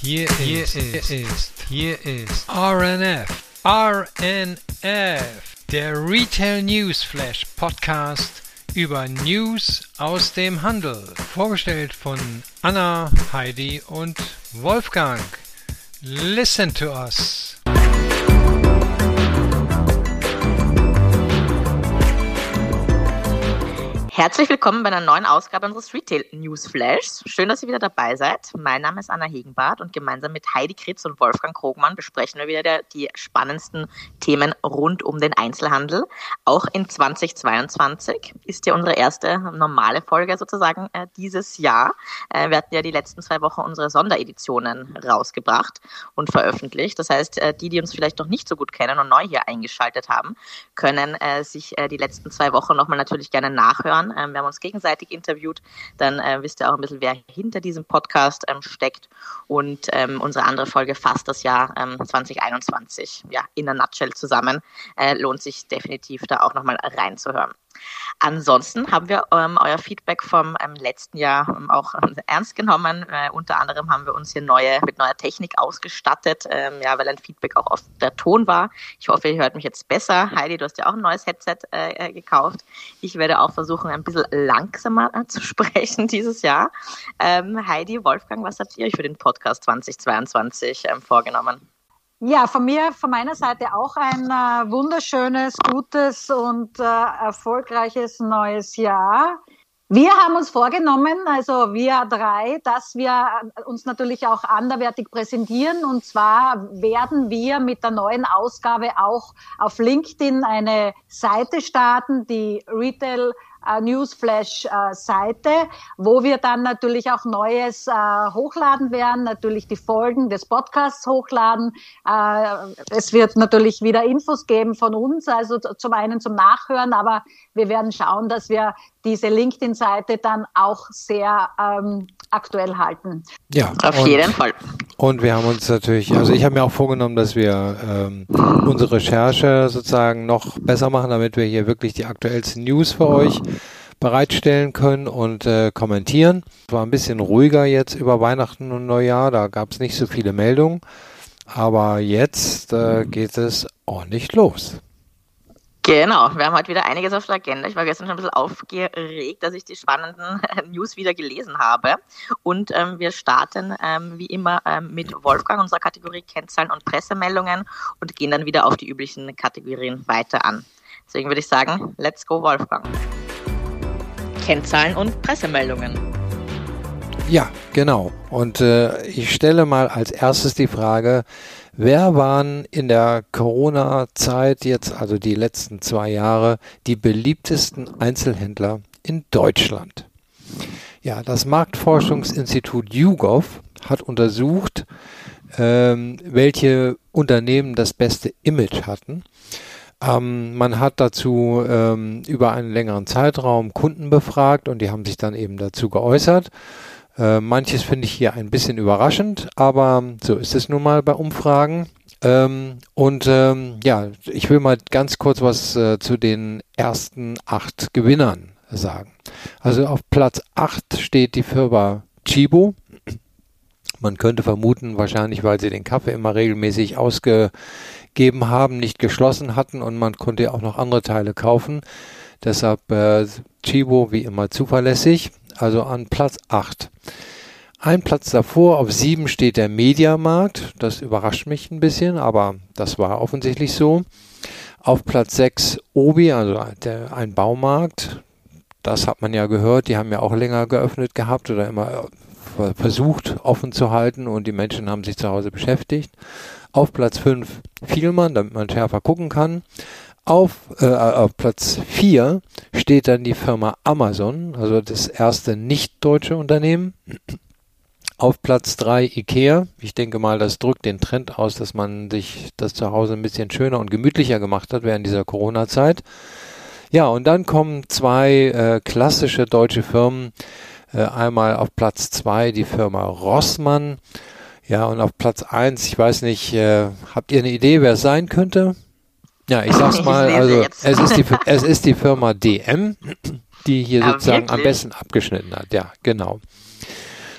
Hier, hier ist, ist, hier ist RNF, RNF, der Retail News Flash Podcast über News aus dem Handel. Vorgestellt von Anna, Heidi und Wolfgang. Listen to us. Herzlich willkommen bei einer neuen Ausgabe unseres Retail News Flash. Schön, dass ihr wieder dabei seid. Mein Name ist Anna Hegenbart und gemeinsam mit Heidi Kritz und Wolfgang Krogmann besprechen wir wieder die spannendsten Themen rund um den Einzelhandel. Auch in 2022 ist ja unsere erste normale Folge sozusagen äh, dieses Jahr. Äh, wir hatten ja die letzten zwei Wochen unsere Sondereditionen rausgebracht und veröffentlicht. Das heißt, äh, die, die uns vielleicht noch nicht so gut kennen und neu hier eingeschaltet haben, können äh, sich äh, die letzten zwei Wochen nochmal natürlich gerne nachhören ähm, wir haben uns gegenseitig interviewt. Dann äh, wisst ihr auch ein bisschen, wer hinter diesem Podcast ähm, steckt. Und ähm, unsere andere Folge fasst das Jahr 2021 ja, in a nutshell zusammen. Äh, lohnt sich definitiv da auch nochmal reinzuhören. Ansonsten haben wir ähm, euer Feedback vom ähm, letzten Jahr ähm, auch ernst genommen. Äh, unter anderem haben wir uns hier neue, mit neuer Technik ausgestattet, ähm, ja, weil ein Feedback auch auf der Ton war. Ich hoffe, ihr hört mich jetzt besser. Heidi, du hast ja auch ein neues Headset äh, äh gekauft. Ich werde auch versuchen, ein bisschen langsamer äh, zu sprechen dieses Jahr. Ähm, Heidi, Wolfgang, was habt ihr euch für den Podcast 2022 ähm, vorgenommen? Ja, von mir, von meiner Seite auch ein äh, wunderschönes, gutes und äh, erfolgreiches neues Jahr. Wir haben uns vorgenommen, also wir drei, dass wir uns natürlich auch anderwertig präsentieren. Und zwar werden wir mit der neuen Ausgabe auch auf LinkedIn eine Seite starten, die Retail äh, Newsflash-Seite, äh, wo wir dann natürlich auch Neues äh, hochladen werden, natürlich die Folgen des Podcasts hochladen. Äh, es wird natürlich wieder Infos geben von uns, also zum einen zum Nachhören, aber wir werden schauen, dass wir diese LinkedIn-Seite dann auch sehr ähm, aktuell halten. Ja, auf und, jeden Fall. Und wir haben uns natürlich, also ich habe mir auch vorgenommen, dass wir ähm, unsere Recherche sozusagen noch besser machen, damit wir hier wirklich die aktuellsten News für euch bereitstellen können und äh, kommentieren. Es war ein bisschen ruhiger jetzt über Weihnachten und Neujahr, da gab es nicht so viele Meldungen. Aber jetzt äh, geht es ordentlich los. Genau, wir haben heute wieder einiges auf der Agenda. Ich war gestern schon ein bisschen aufgeregt, dass ich die spannenden News wieder gelesen habe. Und ähm, wir starten ähm, wie immer ähm, mit Wolfgang, unserer Kategorie Kennzahlen und Pressemeldungen und gehen dann wieder auf die üblichen Kategorien weiter an. Deswegen würde ich sagen, let's go Wolfgang. Kennzahlen und Pressemeldungen. Ja, genau. Und äh, ich stelle mal als erstes die Frage, wer waren in der Corona-Zeit jetzt, also die letzten zwei Jahre, die beliebtesten Einzelhändler in Deutschland? Ja, das Marktforschungsinstitut YouGov hat untersucht, ähm, welche Unternehmen das beste Image hatten. Ähm, man hat dazu ähm, über einen längeren Zeitraum Kunden befragt und die haben sich dann eben dazu geäußert. Äh, manches finde ich hier ein bisschen überraschend, aber so ist es nun mal bei Umfragen. Ähm, und ähm, ja, ich will mal ganz kurz was äh, zu den ersten acht Gewinnern sagen. Also auf Platz acht steht die Firma Chibo. Man könnte vermuten, wahrscheinlich weil sie den Kaffee immer regelmäßig ausgegeben haben, nicht geschlossen hatten und man konnte auch noch andere Teile kaufen. Deshalb äh, Chibo wie immer zuverlässig also an Platz 8. Ein Platz davor, auf 7 steht der Mediamarkt. Das überrascht mich ein bisschen, aber das war offensichtlich so. Auf Platz 6 Obi, also der, ein Baumarkt. Das hat man ja gehört, die haben ja auch länger geöffnet gehabt oder immer äh, versucht offen zu halten und die Menschen haben sich zu Hause beschäftigt. Auf Platz 5 Vielmann, damit man schärfer gucken kann. Auf, äh, auf Platz 4 steht dann die Firma Amazon, also das erste nicht deutsche Unternehmen. Auf Platz 3 Ikea. Ich denke mal, das drückt den Trend aus, dass man sich das zu Hause ein bisschen schöner und gemütlicher gemacht hat während dieser Corona-Zeit. Ja, und dann kommen zwei äh, klassische deutsche Firmen. Äh, einmal auf Platz 2 die Firma Rossmann. Ja, und auf Platz 1, ich weiß nicht, äh, habt ihr eine Idee, wer es sein könnte? Ja, ich sag's mal, also es ist, die, es ist die Firma DM, die hier ja, sozusagen wirklich? am besten abgeschnitten hat. Ja, genau.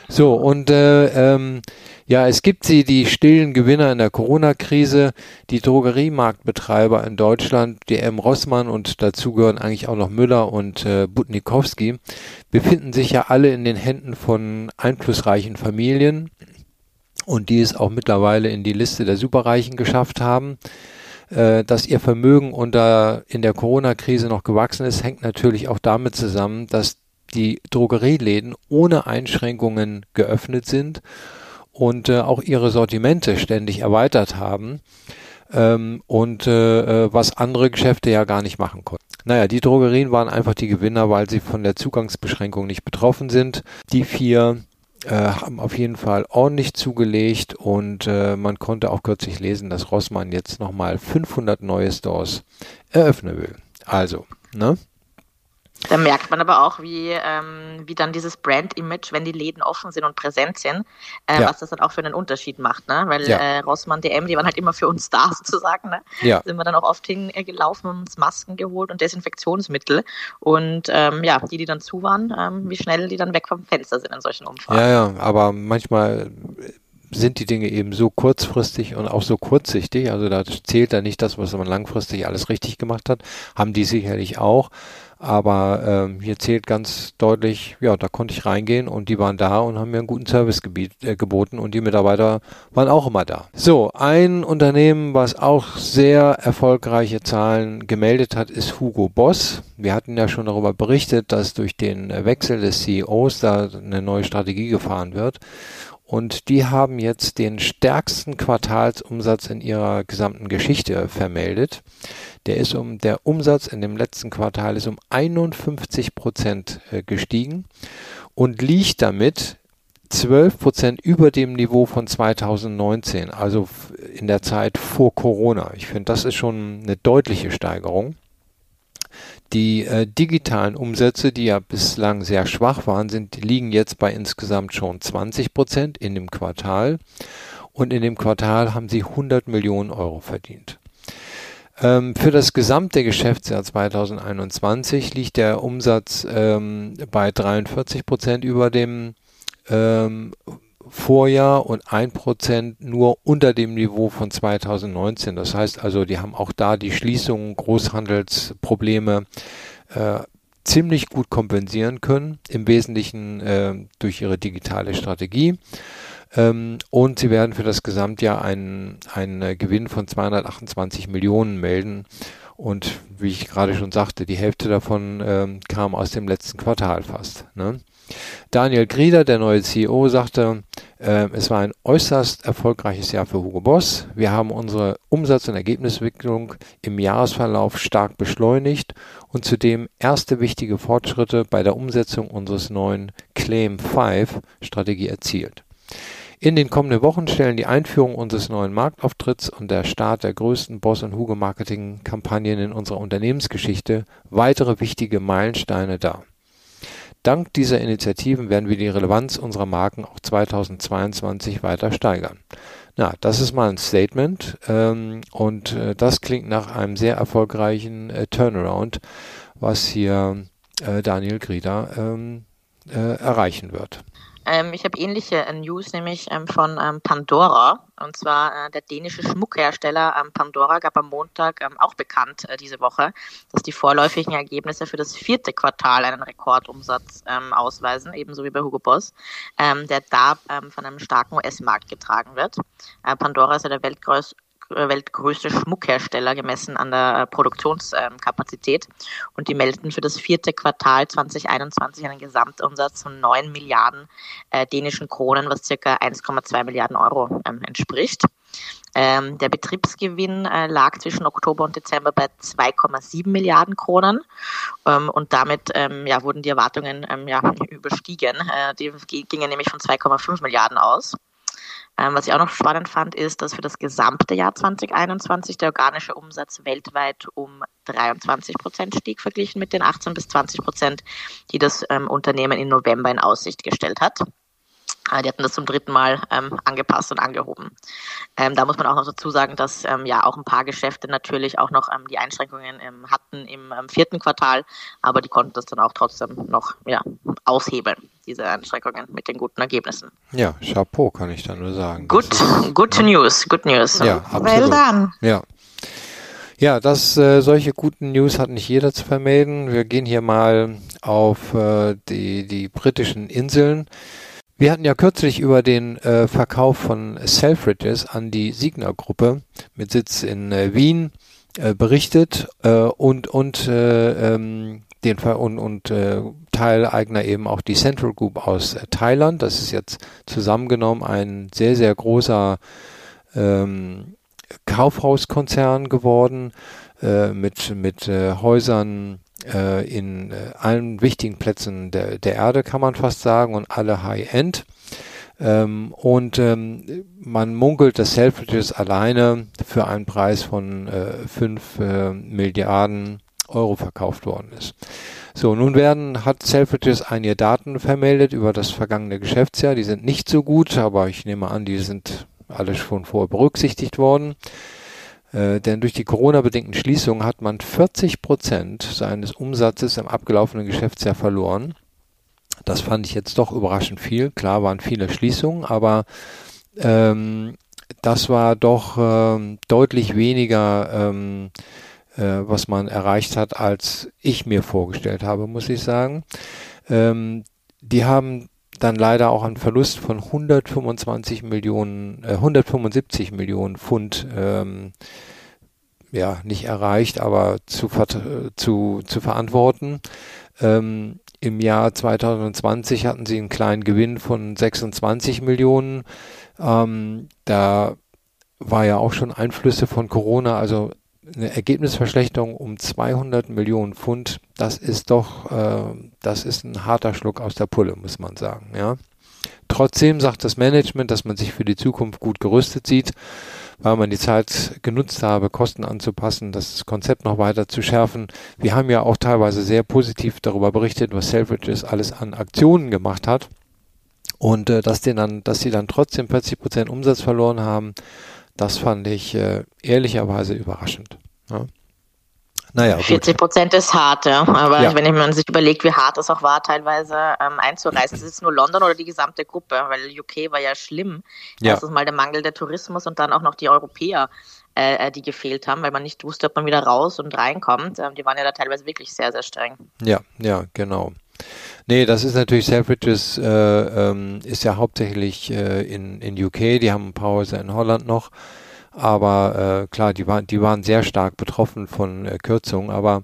So, und äh, ähm, ja, es gibt sie, die stillen Gewinner in der Corona-Krise, die Drogeriemarktbetreiber in Deutschland, DM Rossmann und dazu gehören eigentlich auch noch Müller und äh, Butnikowski, befinden sich ja alle in den Händen von einflussreichen Familien und die es auch mittlerweile in die Liste der Superreichen geschafft haben. Äh, dass ihr Vermögen unter in der Corona-Krise noch gewachsen ist, hängt natürlich auch damit zusammen, dass die Drogerieläden ohne Einschränkungen geöffnet sind und äh, auch ihre Sortimente ständig erweitert haben ähm, und äh, äh, was andere Geschäfte ja gar nicht machen konnten. Naja, die Drogerien waren einfach die Gewinner, weil sie von der Zugangsbeschränkung nicht betroffen sind. Die vier äh, haben auf jeden Fall ordentlich zugelegt und äh, man konnte auch kürzlich lesen, dass Rossmann jetzt nochmal 500 neue Stores eröffnen will. Also, ne? Da merkt man aber auch, wie, ähm, wie dann dieses Brand-Image, wenn die Läden offen sind und präsent sind, äh, ja. was das dann auch für einen Unterschied macht. Ne? Weil ja. äh, Rossmann, DM, die waren halt immer für uns da sozusagen. Ne? Ja. Sind wir dann auch oft hingelaufen und uns Masken geholt und Desinfektionsmittel. Und ähm, ja, die, die dann zu waren, ähm, wie schnell die dann weg vom Fenster sind in solchen Umfragen. Ja, ja, aber manchmal sind die Dinge eben so kurzfristig und auch so kurzsichtig. Also da zählt da nicht das, was man langfristig alles richtig gemacht hat. Haben die sicherlich auch. Aber ähm, hier zählt ganz deutlich, ja, da konnte ich reingehen und die waren da und haben mir einen guten Service äh, geboten und die Mitarbeiter waren auch immer da. So, ein Unternehmen, was auch sehr erfolgreiche Zahlen gemeldet hat, ist Hugo Boss. Wir hatten ja schon darüber berichtet, dass durch den Wechsel des CEOs da eine neue Strategie gefahren wird. Und die haben jetzt den stärksten Quartalsumsatz in ihrer gesamten Geschichte vermeldet. Der ist um, der Umsatz in dem letzten Quartal ist um 51 Prozent äh, gestiegen und liegt damit 12 Prozent über dem Niveau von 2019, also in der Zeit vor Corona. Ich finde, das ist schon eine deutliche Steigerung. Die äh, digitalen Umsätze, die ja bislang sehr schwach waren, sind, liegen jetzt bei insgesamt schon 20 Prozent in dem Quartal. Und in dem Quartal haben sie 100 Millionen Euro verdient. Ähm, für das gesamte Geschäftsjahr 2021 liegt der Umsatz ähm, bei 43 Prozent über dem ähm, Vorjahr und ein Prozent nur unter dem Niveau von 2019. Das heißt also, die haben auch da die Schließungen, Großhandelsprobleme äh, ziemlich gut kompensieren können, im Wesentlichen äh, durch ihre digitale Strategie. Ähm, und sie werden für das Gesamtjahr einen, einen Gewinn von 228 Millionen melden. Und wie ich gerade schon sagte, die Hälfte davon ähm, kam aus dem letzten Quartal fast. Ne? Daniel Grieder, der neue CEO, sagte, äh, es war ein äußerst erfolgreiches Jahr für Hugo Boss. Wir haben unsere Umsatz- und Ergebnisentwicklung im Jahresverlauf stark beschleunigt und zudem erste wichtige Fortschritte bei der Umsetzung unseres neuen Claim 5 Strategie erzielt. In den kommenden Wochen stellen die Einführung unseres neuen Marktauftritts und der Start der größten Boss- und Hugo-Marketing-Kampagnen in unserer Unternehmensgeschichte weitere wichtige Meilensteine dar. Dank dieser Initiativen werden wir die Relevanz unserer Marken auch 2022 weiter steigern. Na, das ist mal ein Statement ähm, und äh, das klingt nach einem sehr erfolgreichen äh, Turnaround, was hier äh, Daniel Grieder ähm, äh, erreichen wird. Ähm, ich habe ähnliche äh, News, nämlich ähm, von ähm, Pandora. Und zwar äh, der dänische Schmuckhersteller ähm, Pandora gab am Montag ähm, auch bekannt äh, diese Woche, dass die vorläufigen Ergebnisse für das vierte Quartal einen Rekordumsatz ähm, ausweisen, ebenso wie bei Hugo Boss, der da von einem starken US-Markt getragen wird. Äh, Pandora ist ja der weltgrößte weltgrößte Schmuckhersteller gemessen an der äh, Produktionskapazität. Und die melden für das vierte Quartal 2021 einen Gesamtumsatz von 9 Milliarden äh, dänischen Kronen, was circa 1,2 Milliarden Euro ähm, entspricht. Ähm, der Betriebsgewinn äh, lag zwischen Oktober und Dezember bei 2,7 Milliarden Kronen ähm, und damit ähm, ja, wurden die Erwartungen ähm, ja, überstiegen. Äh, die gingen nämlich von 2,5 Milliarden aus. Ähm, was ich auch noch spannend fand, ist, dass für das gesamte Jahr 2021 der organische Umsatz weltweit um 23 Prozent stieg, verglichen mit den 18 bis 20 Prozent, die das ähm, Unternehmen im November in Aussicht gestellt hat. Äh, die hatten das zum dritten Mal ähm, angepasst und angehoben. Ähm, da muss man auch noch dazu sagen, dass ähm, ja auch ein paar Geschäfte natürlich auch noch ähm, die Einschränkungen ähm, hatten im ähm, vierten Quartal, aber die konnten das dann auch trotzdem noch ja, aushebeln, diese Einschränkungen mit den guten Ergebnissen. Ja, Chapeau kann ich da nur sagen. Good, good ja. News, good News. Ja, absolut. Well done. Ja. Ja, das, äh, solche guten News hat nicht jeder zu vermelden. Wir gehen hier mal auf äh, die, die britischen Inseln. Wir hatten ja kürzlich über den äh, Verkauf von Selfridges an die Signa-Gruppe mit Sitz in äh, Wien äh, berichtet äh, und und äh, ähm, den Ver und, und äh, Teileigner eben auch die Central Group aus Thailand. Das ist jetzt zusammengenommen ein sehr sehr großer ähm, Kaufhauskonzern geworden mit mit Häusern äh, in äh, allen wichtigen Plätzen der, der Erde, kann man fast sagen, und alle High-End. Ähm, und ähm, man munkelt, dass Selfridges alleine für einen Preis von äh, 5 äh, Milliarden Euro verkauft worden ist. So, nun werden, hat Selfridges einige Daten vermeldet über das vergangene Geschäftsjahr. Die sind nicht so gut, aber ich nehme an, die sind alle schon vorher berücksichtigt worden. Äh, denn durch die Corona-bedingten Schließungen hat man 40 Prozent seines Umsatzes im abgelaufenen Geschäftsjahr verloren. Das fand ich jetzt doch überraschend viel. Klar waren viele Schließungen, aber ähm, das war doch ähm, deutlich weniger, ähm, äh, was man erreicht hat, als ich mir vorgestellt habe, muss ich sagen. Ähm, die haben dann leider auch einen Verlust von 125 Millionen, äh, 175 Millionen Pfund ähm, ja nicht erreicht, aber zu, zu, zu verantworten. Ähm, Im Jahr 2020 hatten sie einen kleinen Gewinn von 26 Millionen. Ähm, da war ja auch schon Einflüsse von Corona, also eine Ergebnisverschlechterung um 200 Millionen Pfund, das ist doch, äh, das ist ein harter Schluck aus der Pulle, muss man sagen. Ja. Trotzdem sagt das Management, dass man sich für die Zukunft gut gerüstet sieht, weil man die Zeit genutzt habe, Kosten anzupassen, das Konzept noch weiter zu schärfen. Wir haben ja auch teilweise sehr positiv darüber berichtet, was Selfridges alles an Aktionen gemacht hat. Und äh, dass, dann, dass sie dann trotzdem 40 Prozent Umsatz verloren haben, das fand ich äh, ehrlicherweise überraschend. Ja. Naja, 40 Prozent ist hart, ja. Aber ja. wenn man sich überlegt, wie hart es auch war, teilweise ähm, einzureisen, ist es nur London oder die gesamte Gruppe? Weil UK war ja schlimm. Ja. Erstens mal der Mangel der Tourismus und dann auch noch die Europäer, äh, äh, die gefehlt haben, weil man nicht wusste, ob man wieder raus und reinkommt. Ähm, die waren ja da teilweise wirklich sehr, sehr streng. Ja, ja, genau. Nee, das ist natürlich Selfridges, äh, ähm, ist ja hauptsächlich äh, in, in UK, die haben ein paar Häuser in Holland noch, aber äh, klar, die waren, die waren sehr stark betroffen von äh, Kürzungen, aber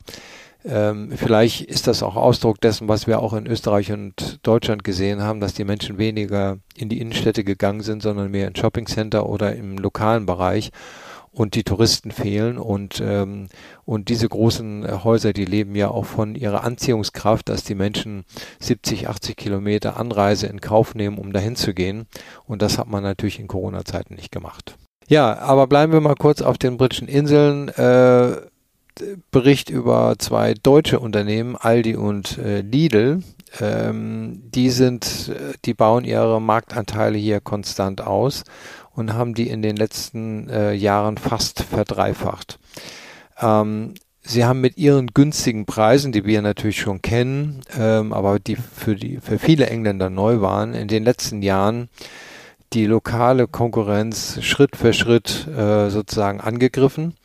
ähm, vielleicht ist das auch Ausdruck dessen, was wir auch in Österreich und Deutschland gesehen haben, dass die Menschen weniger in die Innenstädte gegangen sind, sondern mehr in Shoppingcenter oder im lokalen Bereich und die Touristen fehlen und ähm, und diese großen Häuser, die leben ja auch von ihrer Anziehungskraft, dass die Menschen 70, 80 Kilometer Anreise in Kauf nehmen, um dahin zu gehen und das hat man natürlich in Corona-Zeiten nicht gemacht. Ja, aber bleiben wir mal kurz auf den britischen Inseln. Äh, Bericht über zwei deutsche Unternehmen, Aldi und äh, Lidl. Ähm, die sind, äh, die bauen ihre Marktanteile hier konstant aus und haben die in den letzten äh, Jahren fast verdreifacht. Ähm, sie haben mit ihren günstigen Preisen, die wir natürlich schon kennen, ähm, aber die für, die für viele Engländer neu waren, in den letzten Jahren die lokale Konkurrenz Schritt für Schritt äh, sozusagen angegriffen.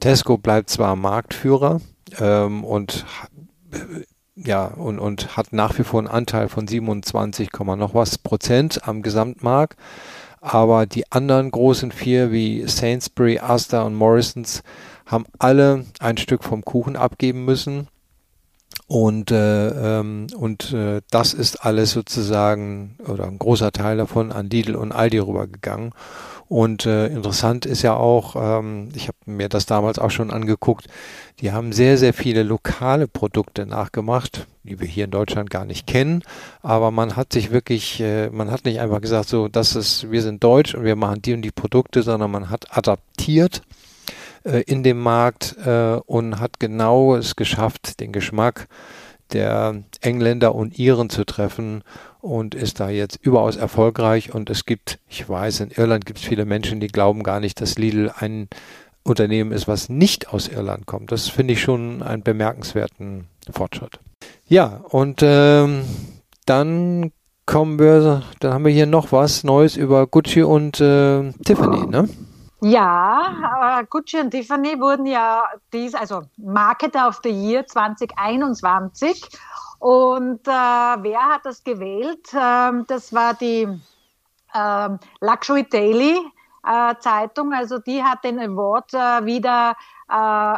Tesco bleibt zwar Marktführer ähm, und ja und, und hat nach wie vor einen Anteil von 27, noch was Prozent am Gesamtmarkt. Aber die anderen großen vier wie Sainsbury, Asda und Morrisons haben alle ein Stück vom Kuchen abgeben müssen. Und, äh, ähm, und äh, das ist alles sozusagen, oder ein großer Teil davon, an Lidl und Aldi rübergegangen. Und äh, interessant ist ja auch, ähm, ich habe mir das damals auch schon angeguckt, die haben sehr, sehr viele lokale Produkte nachgemacht, die wir hier in Deutschland gar nicht kennen. Aber man hat sich wirklich, äh, man hat nicht einfach gesagt, so, das ist, wir sind deutsch und wir machen die und die Produkte, sondern man hat adaptiert äh, in dem Markt äh, und hat genau es geschafft, den Geschmack der Engländer und Iren zu treffen und ist da jetzt überaus erfolgreich. Und es gibt, ich weiß, in Irland gibt es viele Menschen, die glauben gar nicht, dass Lidl ein Unternehmen ist, was nicht aus Irland kommt. Das finde ich schon einen bemerkenswerten Fortschritt. Ja, und ähm, dann kommen wir, dann haben wir hier noch was Neues über Gucci und äh, Tiffany, ne? Ja, äh, Gucci und Tiffany wurden ja dies, also Market of the Year 2021. Und äh, wer hat das gewählt? Ähm, das war die ähm, Luxury Daily äh, Zeitung. Also die hat den Award äh, wieder äh,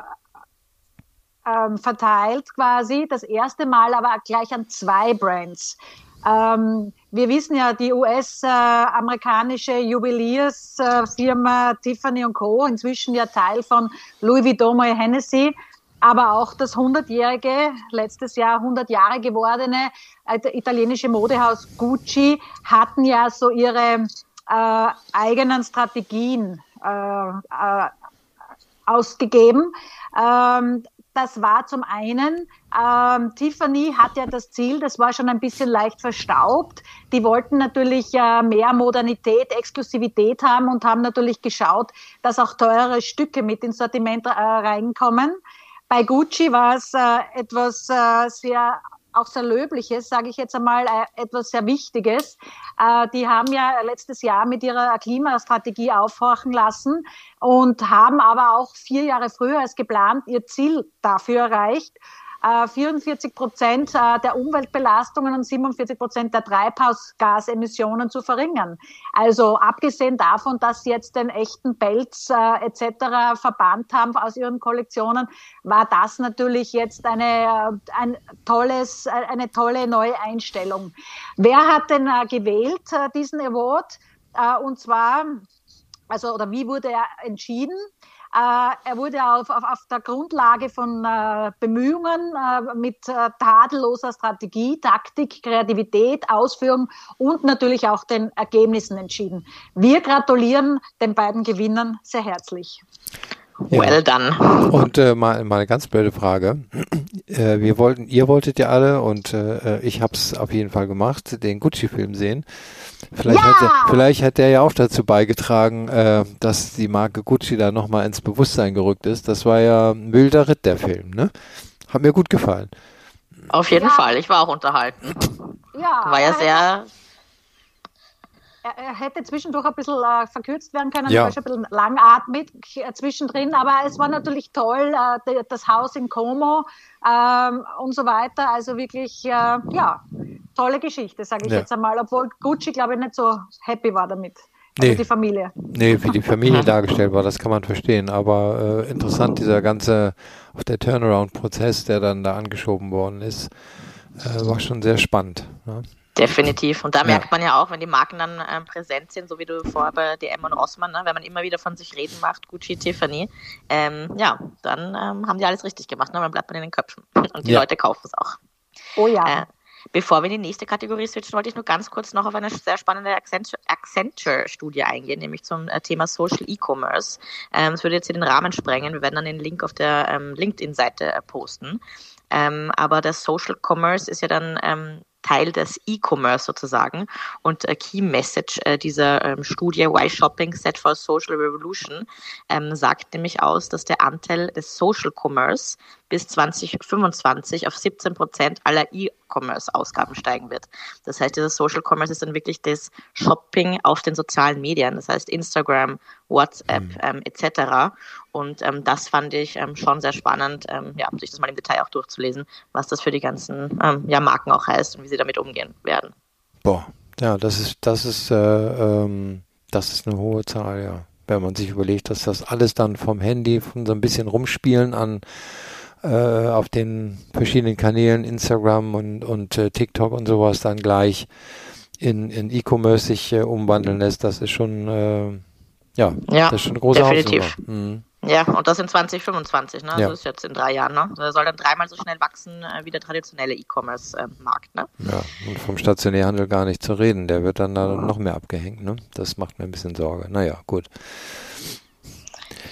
ähm, verteilt quasi. Das erste Mal aber gleich an zwei Brands. Ähm, wir wissen ja, die US-amerikanische äh, Juweliersfirma Tiffany Co., inzwischen ja Teil von Louis Vuitton Hennessy, aber auch das 100-jährige, letztes Jahr 100 Jahre gewordene äh, italienische Modehaus Gucci hatten ja so ihre äh, eigenen Strategien äh, äh, ausgegeben. Ähm, das war zum einen, ähm, Tiffany hat ja das Ziel, das war schon ein bisschen leicht verstaubt. Die wollten natürlich äh, mehr Modernität, Exklusivität haben und haben natürlich geschaut, dass auch teure Stücke mit ins Sortiment äh, reinkommen. Bei Gucci war es äh, etwas äh, sehr auch sehr Löbliches, sage ich jetzt einmal, äh, etwas sehr Wichtiges. Äh, die haben ja letztes Jahr mit ihrer Klimastrategie aufhorchen lassen und haben aber auch vier Jahre früher als geplant ihr Ziel dafür erreicht. 44 äh, Prozent äh, der Umweltbelastungen und 47 Prozent der Treibhausgasemissionen zu verringern. Also abgesehen davon, dass sie jetzt den echten Pelz äh, etc. verbannt haben aus ihren Kollektionen, war das natürlich jetzt eine, ein tolles, eine tolle neue Einstellung. Wer hat denn gewählt, diesen Award? Und zwar, also, oder wie wurde er entschieden? Äh, er wurde auf, auf, auf der Grundlage von äh, Bemühungen äh, mit tadelloser Strategie, Taktik, Kreativität, Ausführung und natürlich auch den Ergebnissen entschieden. Wir gratulieren den beiden Gewinnern sehr herzlich. Ja. Well done. Und äh, mal, mal eine ganz blöde Frage. Äh, wir wollten, ihr wolltet ja alle und äh, ich habe es auf jeden Fall gemacht, den Gucci-Film sehen. Vielleicht, ja! hat er, vielleicht hat der ja auch dazu beigetragen, äh, dass die Marke Gucci da nochmal ins Bewusstsein gerückt ist. Das war ja ein wilder Ritt, der Film, ne? Hat mir gut gefallen. Auf jeden ja. Fall, ich war auch unterhalten. Ja. War ja sehr er, hätte zwischendurch ein bisschen äh, verkürzt werden können, ja. war schon ein bisschen langatmig äh, zwischendrin, aber es war natürlich toll, äh, das Haus in Como ähm, und so weiter. Also wirklich, äh, ja, tolle Geschichte, sage ich ja. jetzt einmal, obwohl Gucci, glaube ich, nicht so happy war damit. Also nee. die Familie. Nee, wie die Familie dargestellt war, das kann man verstehen. Aber äh, interessant, dieser ganze, auch der Turnaround-Prozess, der dann da angeschoben worden ist, äh, war schon sehr spannend. Ja. Definitiv. Und da merkt man ja auch, wenn die Marken dann ähm, präsent sind, so wie du vorher bei DM und Rossmann, ne, wenn man immer wieder von sich reden macht, Gucci, Tiffany, ähm, ja, dann ähm, haben die alles richtig gemacht. Ne? Dann bleibt man in den Köpfen. Und die ja. Leute kaufen es auch. Oh ja. Äh, Bevor wir in die nächste Kategorie switchen, wollte ich nur ganz kurz noch auf eine sehr spannende Accenture-Studie eingehen, nämlich zum äh, Thema Social E-Commerce. Ähm, das würde jetzt hier den Rahmen sprengen. Wir werden dann den Link auf der ähm, LinkedIn-Seite äh, posten. Ähm, aber der Social Commerce ist ja dann ähm, Teil des E-Commerce sozusagen. Und äh, Key Message äh, dieser ähm, Studie Why Shopping Set for Social Revolution ähm, sagt nämlich aus, dass der Anteil des Social Commerce bis 2025 auf 17 Prozent aller E-Commerce-Ausgaben steigen wird. Das heißt, dieser Social Commerce ist dann wirklich das Shopping auf den sozialen Medien, das heißt Instagram, WhatsApp mhm. ähm, etc. Und ähm, das fand ich ähm, schon sehr spannend, ähm, ja, sich das mal im Detail auch durchzulesen, was das für die ganzen ähm, ja, Marken auch heißt und wie sie damit umgehen werden. Boah, ja, das ist, das ist, äh, ähm, das ist eine hohe Zahl, ja. Wenn man sich überlegt, dass das alles dann vom Handy, von so ein bisschen rumspielen an äh, auf den verschiedenen Kanälen, Instagram und, und äh, TikTok und sowas dann gleich in, in E-Commerce sich äh, umwandeln lässt, das ist schon, äh, ja, ja, das ist schon eine große definitiv. Mhm. Ja, und das in 2025, ne? Ja. Das ist jetzt in drei Jahren, ne? Der soll dann dreimal so schnell wachsen äh, wie der traditionelle E-Commerce-Markt, ne? Ja, und vom Stationärhandel gar nicht zu reden. Der wird dann da noch mehr abgehängt, ne? Das macht mir ein bisschen Sorge. Naja, gut.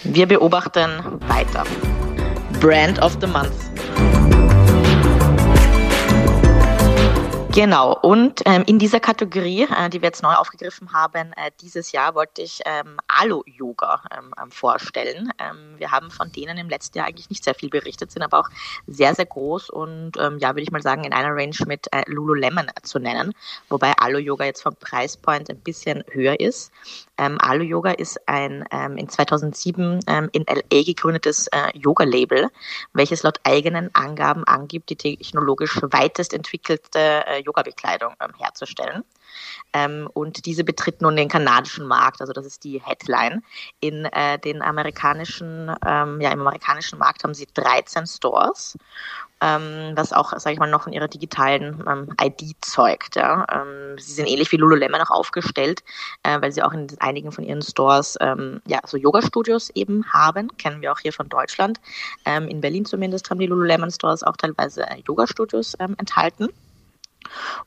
Wir beobachten weiter. Brand of the Month. Genau, und ähm, in dieser Kategorie, äh, die wir jetzt neu aufgegriffen haben, äh, dieses Jahr wollte ich ähm, Alu-Yoga ähm, ähm vorstellen. Ähm, wir haben von denen im letzten Jahr eigentlich nicht sehr viel berichtet, sind aber auch sehr, sehr groß und ähm, ja, würde ich mal sagen, in einer Range mit äh, Lululemon zu nennen, wobei Alu-Yoga jetzt vom Preispoint ein bisschen höher ist. Ähm, Alu Yoga ist ein in 2007 ähm, in LA gegründetes äh, Yoga-Label, welches laut eigenen Angaben angibt, die technologisch weitest entwickelte äh, Yoga-Bekleidung ähm, herzustellen. Ähm, und diese betritt nun den kanadischen Markt, also das ist die Headline. In äh, den amerikanischen, ähm, ja, im amerikanischen Markt haben sie 13 Stores ähm, was auch, sage ich mal, noch von ihrer digitalen ähm, ID zeugt. Ja. Ähm, sie sind ähnlich wie Lululemon auch aufgestellt, äh, weil sie auch in einigen von ihren Stores ja, so Yoga-Studios eben haben, kennen wir auch hier von Deutschland. In Berlin zumindest haben die Lululemon-Stores auch teilweise äh, Yoga-Studios enthalten.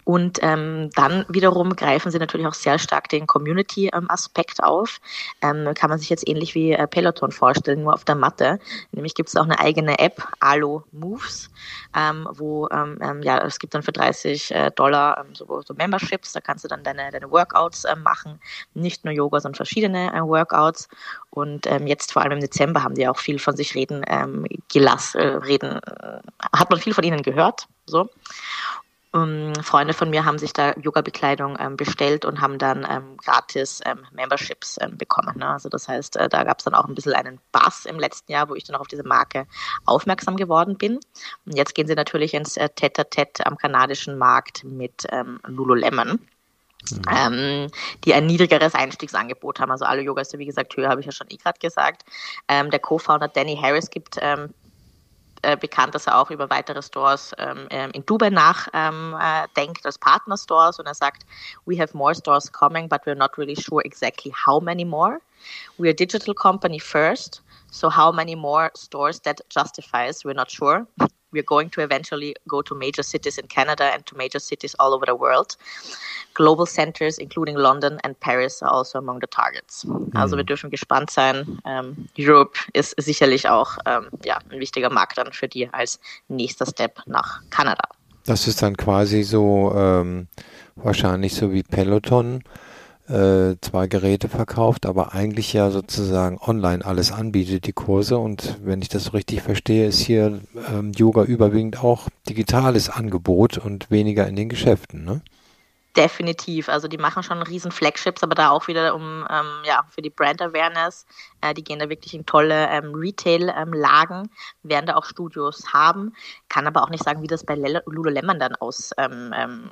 Und ähm, dann wiederum greifen sie natürlich auch sehr stark den Community-Aspekt ähm, auf. Ähm, kann man sich jetzt ähnlich wie äh, Peloton vorstellen, nur auf der Matte. Nämlich gibt es auch eine eigene App, Alo Moves, ähm, wo ähm, ähm, ja es gibt dann für 30 äh, Dollar so, so, Memberships, da kannst du dann deine, deine Workouts äh, machen. Nicht nur Yoga, sondern verschiedene äh, Workouts. Und jetzt vor allem im Dezember haben die auch viel von sich reden gelassen, äh, reden, äh, hat man viel von ihnen gehört. So. Ähm, Freunde von mir haben sich da Yoga-Bekleidung ähm, bestellt und haben dann ähm, gratis ähm, Memberships ähm, bekommen. Ne? Also das heißt, äh, da gab es dann auch ein bisschen einen Bass im letzten Jahr, wo ich dann auch auf diese Marke aufmerksam geworden bin. Und jetzt gehen sie natürlich ins äh, Tete-a-Tete am kanadischen Markt mit ähm, Lululemon. Mhm. Ähm, die ein niedrigeres Einstiegsangebot haben. Also alle Yoga ist ja wie gesagt höher, habe ich ja schon eh gerade gesagt. Ähm, der Co-Founder Danny Harris gibt ähm, äh, bekannt, dass er auch über weitere Stores ähm, ähm in Dubai nachdenkt ähm, äh, als Partnerstores und er sagt, we have more stores coming, but we're not really sure exactly how many more. We're a digital company first, so how many more stores that justifies, we're not sure we're going to eventually go to major cities in Canada and to major cities all over the world. Global centers, including London and Paris, are also among the targets. Also wir mhm. dürfen gespannt sein. Ähm, Europe ist sicherlich auch ähm, ja, ein wichtiger Markt dann für die als nächster Step nach Kanada. Das ist dann quasi so ähm, wahrscheinlich so wie Peloton äh, zwei Geräte verkauft, aber eigentlich ja sozusagen online alles anbietet, die Kurse. Und wenn ich das so richtig verstehe, ist hier ähm, Yoga überwiegend auch digitales Angebot und weniger in den Geschäften, ne? Definitiv. Also die machen schon riesen Flagships, aber da auch wieder um ähm, ja für die Brand Awareness. Äh, die gehen da wirklich in tolle ähm, Retail-Lagen, ähm, werden da auch Studios haben. Kann aber auch nicht sagen, wie das bei Lululemon dann aus ähm, ähm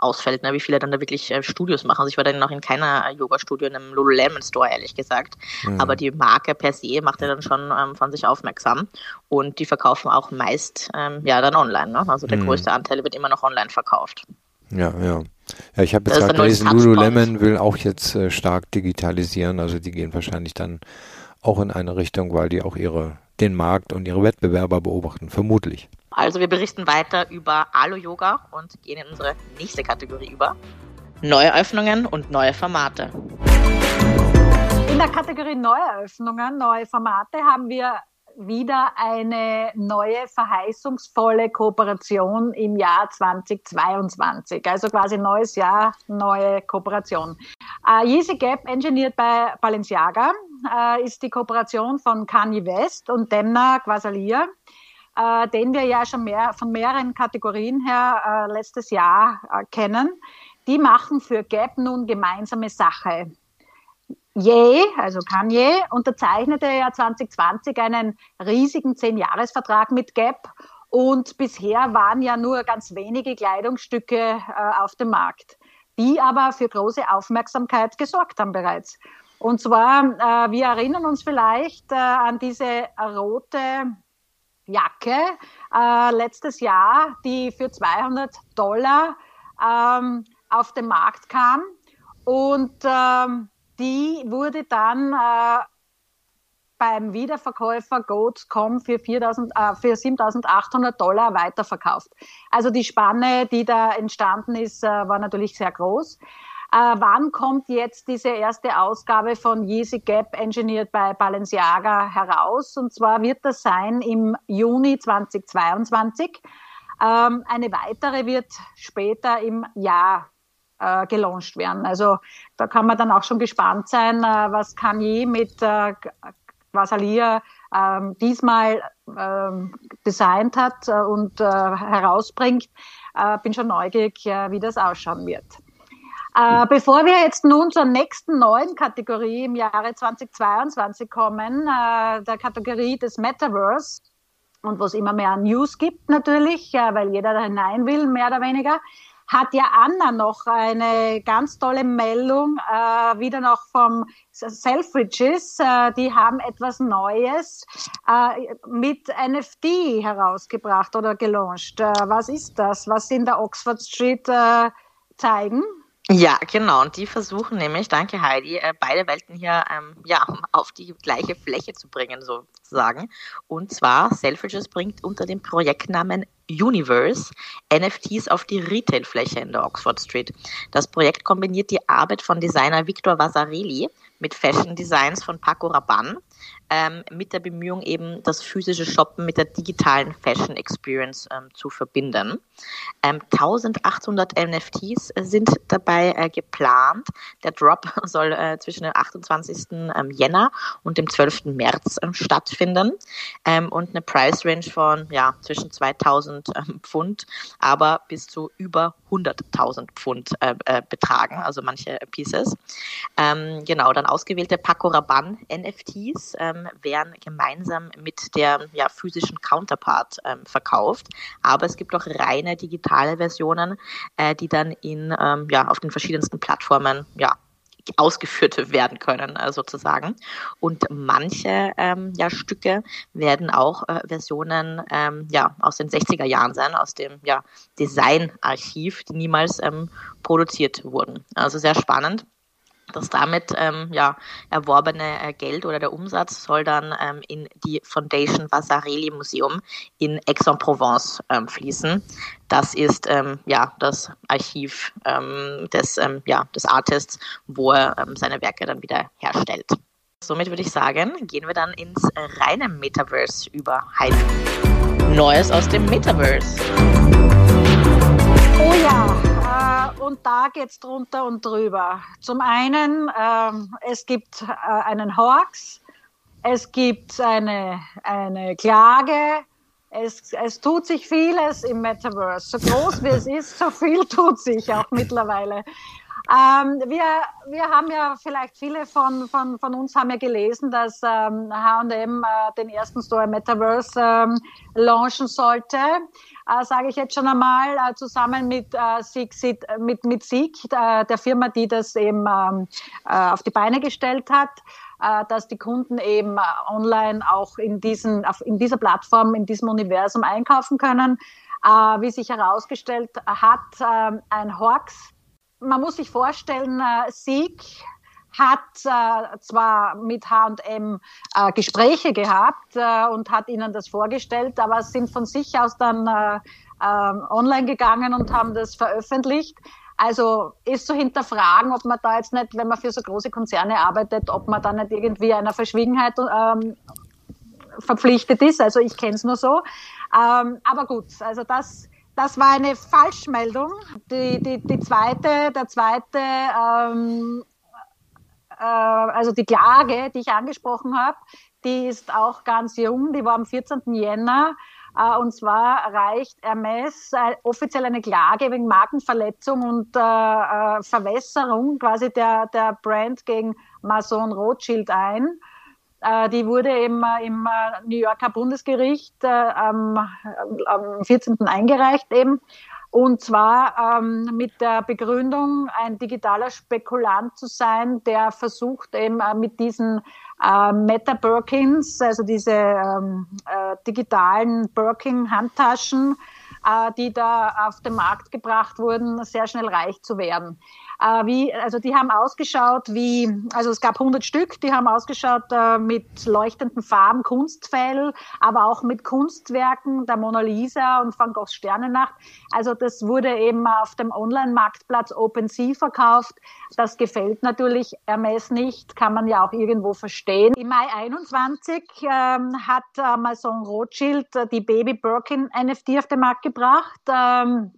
ausfällt, ne? wie viele dann da wirklich äh, Studios machen. Also ich war dann noch in keiner Yoga-Studio in einem Lululemon Store, ehrlich gesagt. Mhm. Aber die Marke per se macht ja dann schon ähm, von sich aufmerksam. Und die verkaufen auch meist ähm, ja dann online. Ne? Also der mhm. größte Anteil wird immer noch online verkauft. Ja, ja. Ja, ich habe jetzt gerade gelesen, Lululemon will auch jetzt äh, stark digitalisieren. Also die gehen wahrscheinlich dann auch in eine Richtung, weil die auch ihre den Markt und ihre Wettbewerber beobachten, vermutlich. Also wir berichten weiter über Alu-Yoga und gehen in unsere nächste Kategorie über. Neue Öffnungen und neue Formate. In der Kategorie Neueröffnungen, neue Formate haben wir wieder eine neue verheißungsvolle Kooperation im Jahr 2022. Also quasi neues Jahr, neue Kooperation. Uh, Yeezy Gap, engineert bei Balenciaga, uh, ist die Kooperation von Kanye West und Demna Gvasalia äh, den wir ja schon mehr, von mehreren Kategorien her äh, letztes Jahr äh, kennen. Die machen für Gap nun gemeinsame Sache. Ye, also Kanye, unterzeichnete ja 2020 einen riesigen Zehn-Jahres-Vertrag mit Gap und bisher waren ja nur ganz wenige Kleidungsstücke äh, auf dem Markt, die aber für große Aufmerksamkeit gesorgt haben bereits. Und zwar, äh, wir erinnern uns vielleicht äh, an diese rote Jacke äh, letztes Jahr, die für 200 Dollar ähm, auf den Markt kam. Und ähm, die wurde dann äh, beim Wiederverkäufer Goats.com für, äh, für 7.800 Dollar weiterverkauft. Also die Spanne, die da entstanden ist, äh, war natürlich sehr groß. Äh, wann kommt jetzt diese erste Ausgabe von Yeezy Gap Engineered by Balenciaga heraus? Und zwar wird das sein im Juni 2022. Ähm, eine weitere wird später im Jahr äh, gelauncht werden. Also da kann man dann auch schon gespannt sein, äh, was Kanye mit äh, Quasalia ähm, diesmal ähm, designt hat äh, und äh, herausbringt. Äh, bin schon neugierig, äh, wie das ausschauen wird. Äh, bevor wir jetzt nun zur nächsten neuen Kategorie im Jahre 2022 kommen, äh, der Kategorie des Metaverse, und wo es immer mehr News gibt natürlich, äh, weil jeder da hinein will, mehr oder weniger, hat ja Anna noch eine ganz tolle Meldung, äh, wieder noch vom Selfridges. Äh, die haben etwas Neues äh, mit NFT herausgebracht oder gelauncht. Äh, was ist das? Was sie in der Oxford Street äh, zeigen? Ja, genau. Und die versuchen nämlich, danke Heidi, äh, beide Welten hier ähm, ja, auf die gleiche Fläche zu bringen, sozusagen. Und zwar, Selfridges bringt unter dem Projektnamen Universe NFTs auf die Retailfläche in der Oxford Street. Das Projekt kombiniert die Arbeit von Designer Victor Vasarely mit Fashion Designs von Paco Rabanne ähm, mit der Bemühung eben das physische Shoppen mit der digitalen Fashion Experience ähm, zu verbinden. Ähm, 1800 NFTs sind dabei äh, geplant. Der Drop soll äh, zwischen dem 28. Ähm, Jänner und dem 12. März ähm, stattfinden ähm, und eine Price Range von ja zwischen 2000 Pfund, aber bis zu über 100.000 Pfund äh, äh, betragen, also manche Pieces. genau, dann ausgewählte Paco Rabanne NFTs ähm, werden gemeinsam mit der ja, physischen Counterpart ähm, verkauft. Aber es gibt auch reine digitale Versionen, äh, die dann in, ähm, ja, auf den verschiedensten Plattformen ja, ausgeführt werden können, äh, sozusagen. Und manche ähm, ja, Stücke werden auch äh, Versionen ähm, ja, aus den 60er Jahren sein, aus dem ja, Designarchiv, die niemals ähm, produziert wurden. Also sehr spannend das damit ähm, ja, erworbene äh, Geld oder der Umsatz soll dann ähm, in die Foundation Vasarely Museum in Aix-en-Provence ähm, fließen. Das ist ähm, ja das Archiv ähm, des, ähm, ja, des Artists, wo er seine Werke dann wieder herstellt. Somit würde ich sagen, gehen wir dann ins reine Metaverse über. Hype. Neues aus dem Metaverse. Oh ja, und da geht es drunter und drüber. Zum einen, äh, es gibt äh, einen Hoax, es gibt eine, eine Klage, es, es tut sich vieles im Metaverse. So groß wie es ist, so viel tut sich auch mittlerweile. Ähm, wir, wir haben ja vielleicht viele von, von, von uns haben ja gelesen, dass ähm, H&M äh, den ersten Store Metaverse ähm, launchen sollte. Äh, Sage ich jetzt schon einmal äh, zusammen mit äh, Sieg, mit, mit Sieg, äh, der Firma, die das eben ähm, äh, auf die Beine gestellt hat äh, dass die Kunden eben äh, online auch in, diesen, in dieser Plattform, in diesem Universum einkaufen können. Äh, wie sich herausgestellt hat, ähm, ein Horx man muss sich vorstellen, äh, Sieg hat äh, zwar mit H&M äh, Gespräche gehabt äh, und hat ihnen das vorgestellt, aber sind von sich aus dann äh, äh, online gegangen und haben das veröffentlicht. Also ist zu hinterfragen, ob man da jetzt nicht, wenn man für so große Konzerne arbeitet, ob man da nicht irgendwie einer Verschwiegenheit ähm, verpflichtet ist. Also ich kenne es nur so. Ähm, aber gut, also das das war eine Falschmeldung. Die, die, die zweite, der zweite, ähm, äh, also die Klage, die ich angesprochen habe, die ist auch ganz jung, die war am 14. Jänner. Uh, und zwar erreicht Hermes uh, offiziell eine Klage wegen Markenverletzung und uh, Verwässerung quasi der, der Brand gegen Mason Rothschild ein. Äh, die wurde eben im New Yorker Bundesgericht äh, am, am 14. eingereicht eben. Und zwar ähm, mit der Begründung, ein digitaler Spekulant zu sein, der versucht eben äh, mit diesen äh, Meta Birkins, also diese ähm, äh, digitalen Birkin-Handtaschen, die da auf den Markt gebracht wurden, sehr schnell reich zu werden. Äh, wie, also die haben ausgeschaut wie, also es gab 100 Stück, die haben ausgeschaut äh, mit leuchtenden Farben, Kunstpfeil, aber auch mit Kunstwerken der Mona Lisa und Van Goghs Sternennacht. Also das wurde eben auf dem Online-Marktplatz OpenSea verkauft. Das gefällt natürlich Hermes nicht, kann man ja auch irgendwo verstehen. Im Mai 21 ähm, hat äh, Maison Rothschild äh, die Baby Birkin NFT auf den Markt gebracht. Ähm,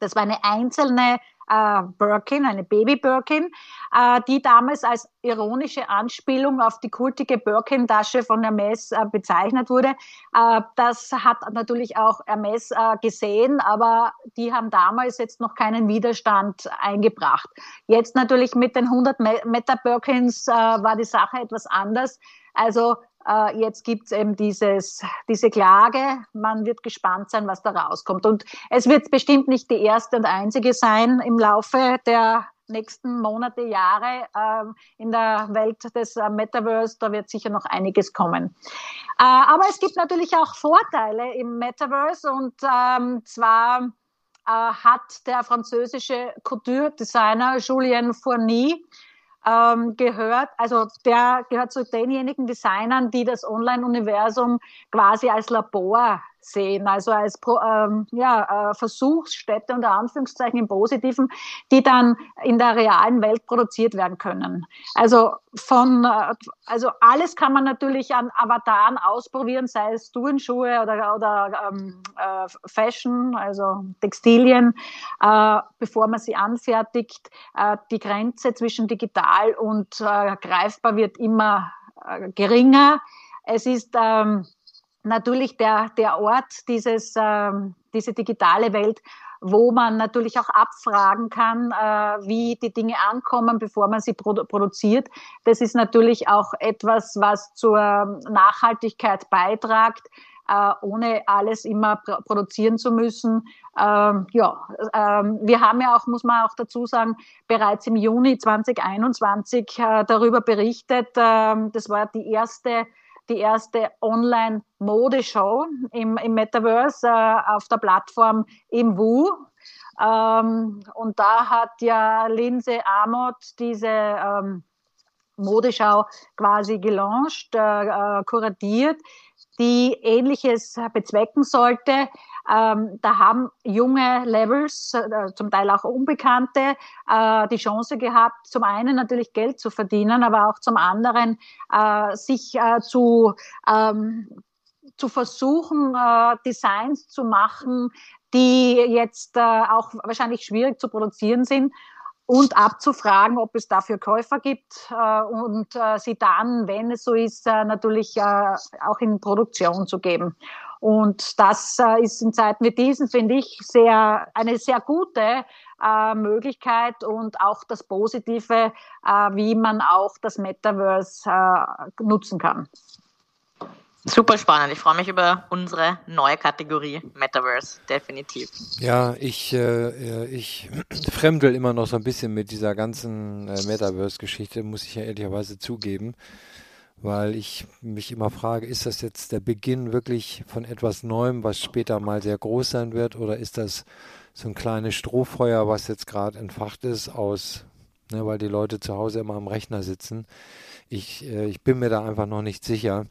das war eine einzelne äh, Birkin, eine Baby Birkin, äh, die damals als ironische Anspielung auf die kultige Birkin-Tasche von Hermes äh, bezeichnet wurde. Äh, das hat natürlich auch Hermes äh, gesehen, aber die haben damals jetzt noch keinen Widerstand eingebracht. Jetzt natürlich mit den 100 Meta Birkins äh, war die Sache etwas anders. Also äh, jetzt gibt es eben dieses, diese Klage. Man wird gespannt sein, was da rauskommt. Und es wird bestimmt nicht die erste und einzige sein im Laufe der nächsten Monate, Jahre äh, in der Welt des äh, Metaverse. Da wird sicher noch einiges kommen. Äh, aber es gibt natürlich auch Vorteile im Metaverse und ähm, zwar äh, hat der französische Couture-Designer Julien Fourny ähm, gehört, also der gehört zu denjenigen Designern, die das Online-Universum quasi als Labor sehen, also als ähm, ja, äh, Versuchsstätte unter Anführungszeichen im Positiven, die dann in der realen Welt produziert werden können. Also von, äh, also alles kann man natürlich an Avataren ausprobieren, sei es Turnschuhe oder, oder ähm, äh, Fashion, also Textilien, äh, bevor man sie anfertigt. Äh, die Grenze zwischen digital und äh, greifbar wird immer geringer. Es ist ähm, natürlich der, der Ort, dieses, ähm, diese digitale Welt, wo man natürlich auch abfragen kann, äh, wie die Dinge ankommen, bevor man sie produ produziert. Das ist natürlich auch etwas, was zur Nachhaltigkeit beitragt, äh, ohne alles immer pr produzieren zu müssen. Ähm, ja, ähm, wir haben ja auch, muss man auch dazu sagen, bereits im Juni 2021 äh, darüber berichtet. Ähm, das war die erste die erste Online-Modeshow im, im Metaverse äh, auf der Plattform Imwu. Ähm, und da hat ja Lindsay Amott diese ähm, Modeschau quasi gelauncht, äh, äh kuratiert, die Ähnliches bezwecken sollte. Ähm, da haben junge Levels, äh, zum Teil auch Unbekannte, äh, die Chance gehabt, zum einen natürlich Geld zu verdienen, aber auch zum anderen äh, sich äh, zu, ähm, zu versuchen, äh, Designs zu machen, die jetzt äh, auch wahrscheinlich schwierig zu produzieren sind und abzufragen, ob es dafür Käufer gibt äh, und äh, sie dann, wenn es so ist, äh, natürlich auch in Produktion zu geben. Und das äh, ist in Zeiten wie diesen, finde ich, sehr, eine sehr gute äh, Möglichkeit und auch das Positive, äh, wie man auch das Metaverse äh, nutzen kann. Super spannend. Ich freue mich über unsere neue Kategorie Metaverse, definitiv. Ja, ich, äh, ich fremdel immer noch so ein bisschen mit dieser ganzen äh, Metaverse-Geschichte, muss ich ja ehrlicherweise zugeben weil ich mich immer frage, ist das jetzt der Beginn wirklich von etwas Neuem, was später mal sehr groß sein wird, oder ist das so ein kleines Strohfeuer, was jetzt gerade entfacht ist aus, ne, weil die Leute zu Hause immer am Rechner sitzen. Ich, äh, ich bin mir da einfach noch nicht sicher.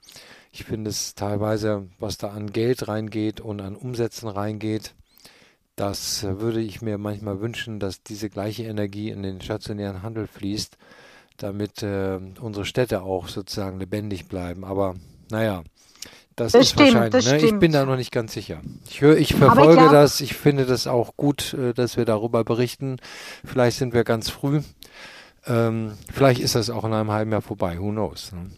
Ich finde es teilweise, was da an Geld reingeht und an Umsätzen reingeht, das äh, würde ich mir manchmal wünschen, dass diese gleiche Energie in den stationären Handel fließt damit äh, unsere Städte auch sozusagen lebendig bleiben. Aber naja, das, das ist stimmt, wahrscheinlich. Ne? Ich bin da noch nicht ganz sicher. Ich höre, ich verfolge ich glaub, das. Ich finde das auch gut, äh, dass wir darüber berichten. Vielleicht sind wir ganz früh. Ähm, vielleicht ist das auch in einem halben Jahr vorbei. Who knows? Ne?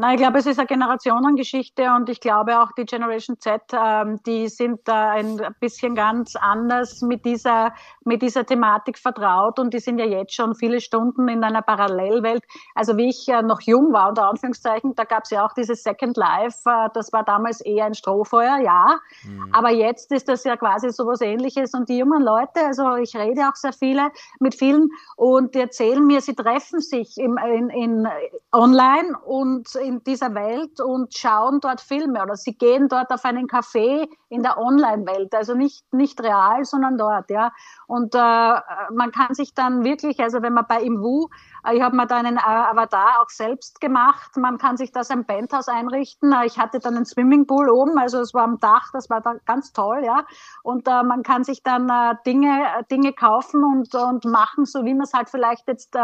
Na, ich glaube, es ist eine Generationengeschichte und ich glaube auch die Generation Z, ähm, die sind da ein bisschen ganz anders mit dieser, mit dieser Thematik vertraut und die sind ja jetzt schon viele Stunden in einer Parallelwelt. Also wie ich äh, noch jung war, unter Anführungszeichen, da gab es ja auch dieses Second Life, äh, das war damals eher ein Strohfeuer, ja. Mhm. Aber jetzt ist das ja quasi so was ähnliches und die jungen Leute, also ich rede auch sehr viele mit vielen und die erzählen mir, sie treffen sich im, in, in online und in dieser Welt und schauen dort Filme oder sie gehen dort auf einen Café in der Online-Welt, also nicht, nicht real, sondern dort, ja. Und äh, man kann sich dann wirklich, also wenn man bei Imwu, äh, ich habe mir da einen äh, Avatar auch selbst gemacht, man kann sich das ein Penthouse einrichten. Äh, ich hatte dann einen Swimmingpool oben, also es war am Dach, das war da ganz toll, ja. Und äh, man kann sich dann äh, Dinge, Dinge kaufen und, und machen, so wie man es halt vielleicht jetzt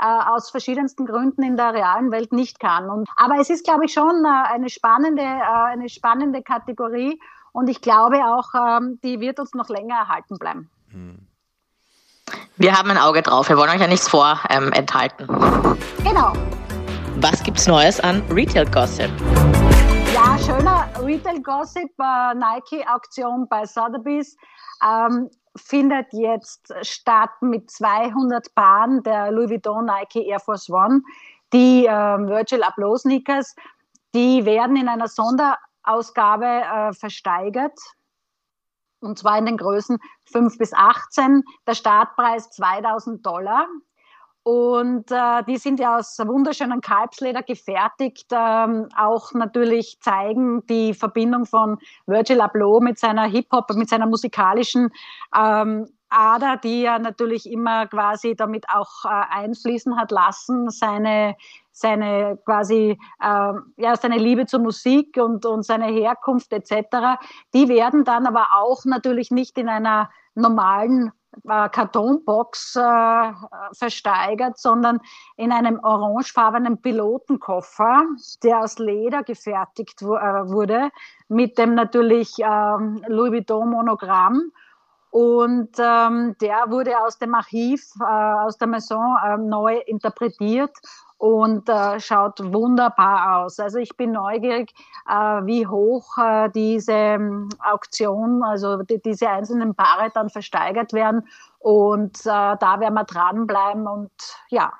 äh, aus verschiedensten Gründen in der realen Welt nicht kann. Und, aber es ist, glaube ich, schon eine spannende, eine spannende Kategorie und ich glaube auch, ähm, die wird uns noch länger erhalten bleiben. Wir haben ein Auge drauf. Wir wollen euch ja nichts vorenthalten. Ähm, genau. Was gibt's Neues an Retail Gossip? Ja, schöner Retail Gossip. Äh, Nike-Auktion bei Sotheby's ähm, findet jetzt statt mit 200 Paaren der Louis Vuitton Nike Air Force One. Die äh, Virtual Upload Sneakers, die werden in einer Sonderausgabe äh, versteigert und zwar in den Größen 5 bis 18. Der Startpreis 2000 Dollar. Und äh, die sind ja aus wunderschönen Kalbsleder gefertigt, ähm, auch natürlich zeigen die Verbindung von Virgil Abloh mit seiner Hip-Hop, mit seiner musikalischen ähm, Ader, die er natürlich immer quasi damit auch äh, einfließen hat lassen, seine seine quasi äh, ja seine Liebe zur Musik und und seine Herkunft etc. Die werden dann aber auch natürlich nicht in einer normalen Kartonbox äh, versteigert, sondern in einem orangefarbenen Pilotenkoffer, der aus Leder gefertigt äh, wurde, mit dem natürlich ähm, Louis Vuitton Monogramm. Und ähm, der wurde aus dem Archiv, äh, aus der Maison äh, neu interpretiert und äh, schaut wunderbar aus. Also ich bin neugierig, äh, wie hoch äh, diese ähm, Auktion, also die, diese einzelnen Paare dann versteigert werden. Und äh, da werden wir dranbleiben und ja,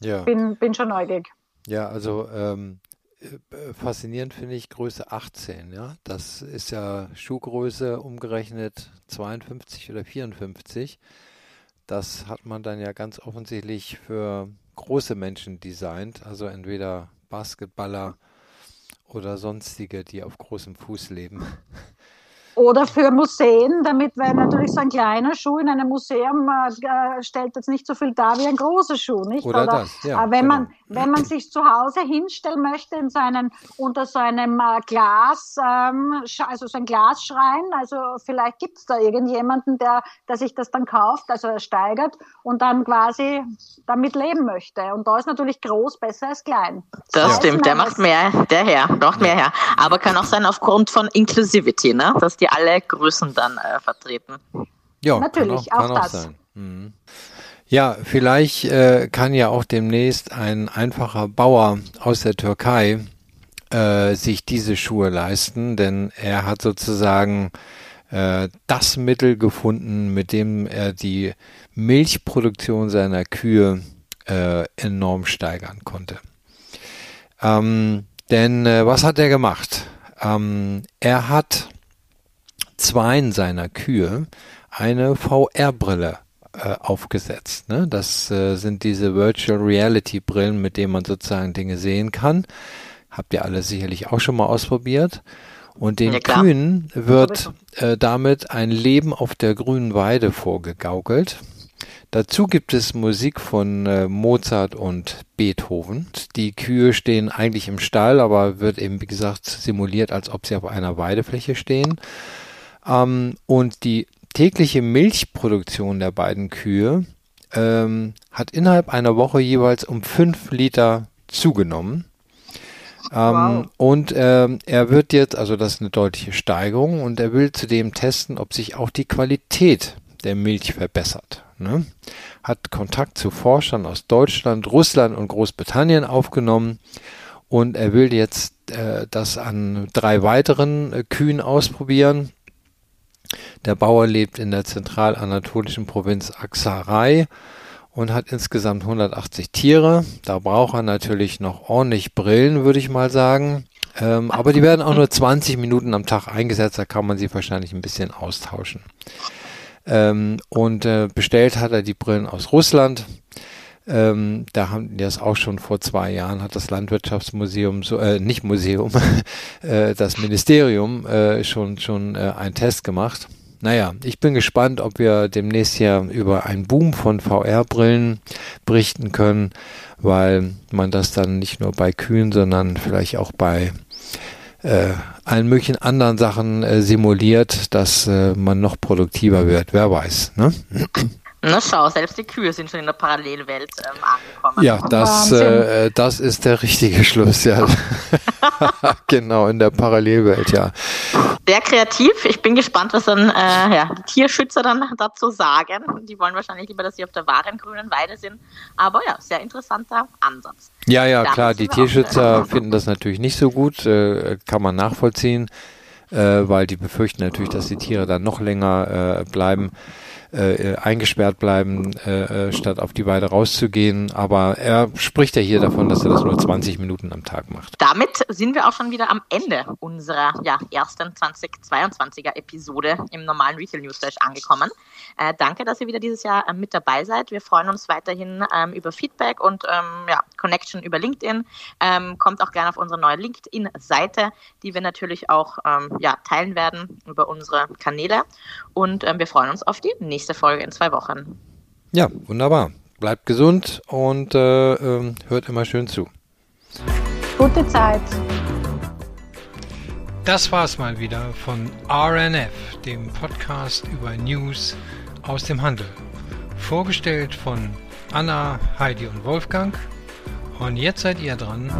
ja. Bin, bin schon neugierig. Ja, also ähm, äh, faszinierend finde ich Größe 18. Ja, das ist ja Schuhgröße umgerechnet 52 oder 54. Das hat man dann ja ganz offensichtlich für große Menschen designt, also entweder Basketballer oder sonstige, die auf großem Fuß leben. Oder für Museen, damit, weil natürlich so ein kleiner Schuh in einem Museum äh, stellt jetzt nicht so viel dar wie ein großer Schuh, nicht? Oder, Oder das, ja, äh, wenn, genau. man, wenn man sich zu Hause hinstellen möchte in so einen, unter so einem äh, Glas, ähm, also so ein Glasschrein, also vielleicht gibt es da irgendjemanden, der, der sich das dann kauft, also ersteigert und dann quasi damit leben möchte. Und da ist natürlich groß besser als klein. Das ja. stimmt, der macht mehr, der her, macht mehr her. Aber kann auch sein aufgrund von Inclusivity, ne? dass die alle Größen dann äh, vertreten. Ja, natürlich, kann auch, kann auch, auch sein. Mhm. Ja, vielleicht äh, kann ja auch demnächst ein einfacher Bauer aus der Türkei äh, sich diese Schuhe leisten, denn er hat sozusagen äh, das Mittel gefunden, mit dem er die Milchproduktion seiner Kühe äh, enorm steigern konnte. Ähm, denn äh, was hat er gemacht? Ähm, er hat zweien seiner Kühe eine VR-Brille äh, aufgesetzt. Ne? Das äh, sind diese Virtual Reality Brillen, mit denen man sozusagen Dinge sehen kann. Habt ihr alle sicherlich auch schon mal ausprobiert. Und den ja, Kühen wird äh, damit ein Leben auf der grünen Weide vorgegaukelt. Dazu gibt es Musik von äh, Mozart und Beethoven. Die Kühe stehen eigentlich im Stall, aber wird eben, wie gesagt, simuliert, als ob sie auf einer Weidefläche stehen. Ähm, und die tägliche Milchproduktion der beiden Kühe ähm, hat innerhalb einer Woche jeweils um fünf Liter zugenommen. Ähm, wow. Und ähm, er wird jetzt, also das ist eine deutliche Steigerung, und er will zudem testen, ob sich auch die Qualität der Milch verbessert. Ne? Hat Kontakt zu Forschern aus Deutschland, Russland und Großbritannien aufgenommen und er will jetzt äh, das an drei weiteren äh, Kühen ausprobieren der Bauer lebt in der zentralanatolischen Provinz Aksaray und hat insgesamt 180 Tiere. Da braucht er natürlich noch ordentlich Brillen, würde ich mal sagen. Ähm, aber die werden auch nur 20 Minuten am Tag eingesetzt, da kann man sie wahrscheinlich ein bisschen austauschen. Ähm, und äh, bestellt hat er die Brillen aus Russland. Ähm, da haben die das auch schon vor zwei Jahren, hat das Landwirtschaftsmuseum, so, äh, nicht Museum, äh, das Ministerium äh, schon, schon äh, einen Test gemacht. Naja, ich bin gespannt, ob wir demnächst hier über einen Boom von VR-Brillen berichten können, weil man das dann nicht nur bei Kühen, sondern vielleicht auch bei äh, allen möglichen anderen Sachen äh, simuliert, dass äh, man noch produktiver wird. Wer weiß. Ne? Na schau, selbst die Kühe sind schon in der Parallelwelt ähm, angekommen. Ja, das, äh, das ist der richtige Schluss, ja. genau, in der Parallelwelt, ja. Sehr kreativ. Ich bin gespannt, was dann äh, ja, die Tierschützer dann dazu sagen. Die wollen wahrscheinlich lieber, dass sie auf der wahren grünen Weide sind. Aber ja, sehr interessanter Ansatz. Ja, ja, da klar, die Tierschützer auch. finden das natürlich nicht so gut, äh, kann man nachvollziehen, äh, weil die befürchten natürlich, dass die Tiere dann noch länger äh, bleiben äh, eingesperrt bleiben, äh, äh, statt auf die Weide rauszugehen. Aber er spricht ja hier davon, dass er das nur 20 Minuten am Tag macht. Damit sind wir auch schon wieder am Ende unserer ja, ersten 2022er Episode im normalen Retail Newsflash angekommen. Äh, danke, dass ihr wieder dieses Jahr äh, mit dabei seid. Wir freuen uns weiterhin ähm, über Feedback und ähm, ja, Connection über LinkedIn. Ähm, kommt auch gerne auf unsere neue LinkedIn-Seite, die wir natürlich auch ähm, ja, teilen werden über unsere Kanäle. Und ähm, wir freuen uns auf die nächste nächste Folge in zwei Wochen. Ja, wunderbar. Bleibt gesund und äh, äh, hört immer schön zu. Gute Zeit. Das war's mal wieder von RNF, dem Podcast über News aus dem Handel. Vorgestellt von Anna, Heidi und Wolfgang. Und jetzt seid ihr dran.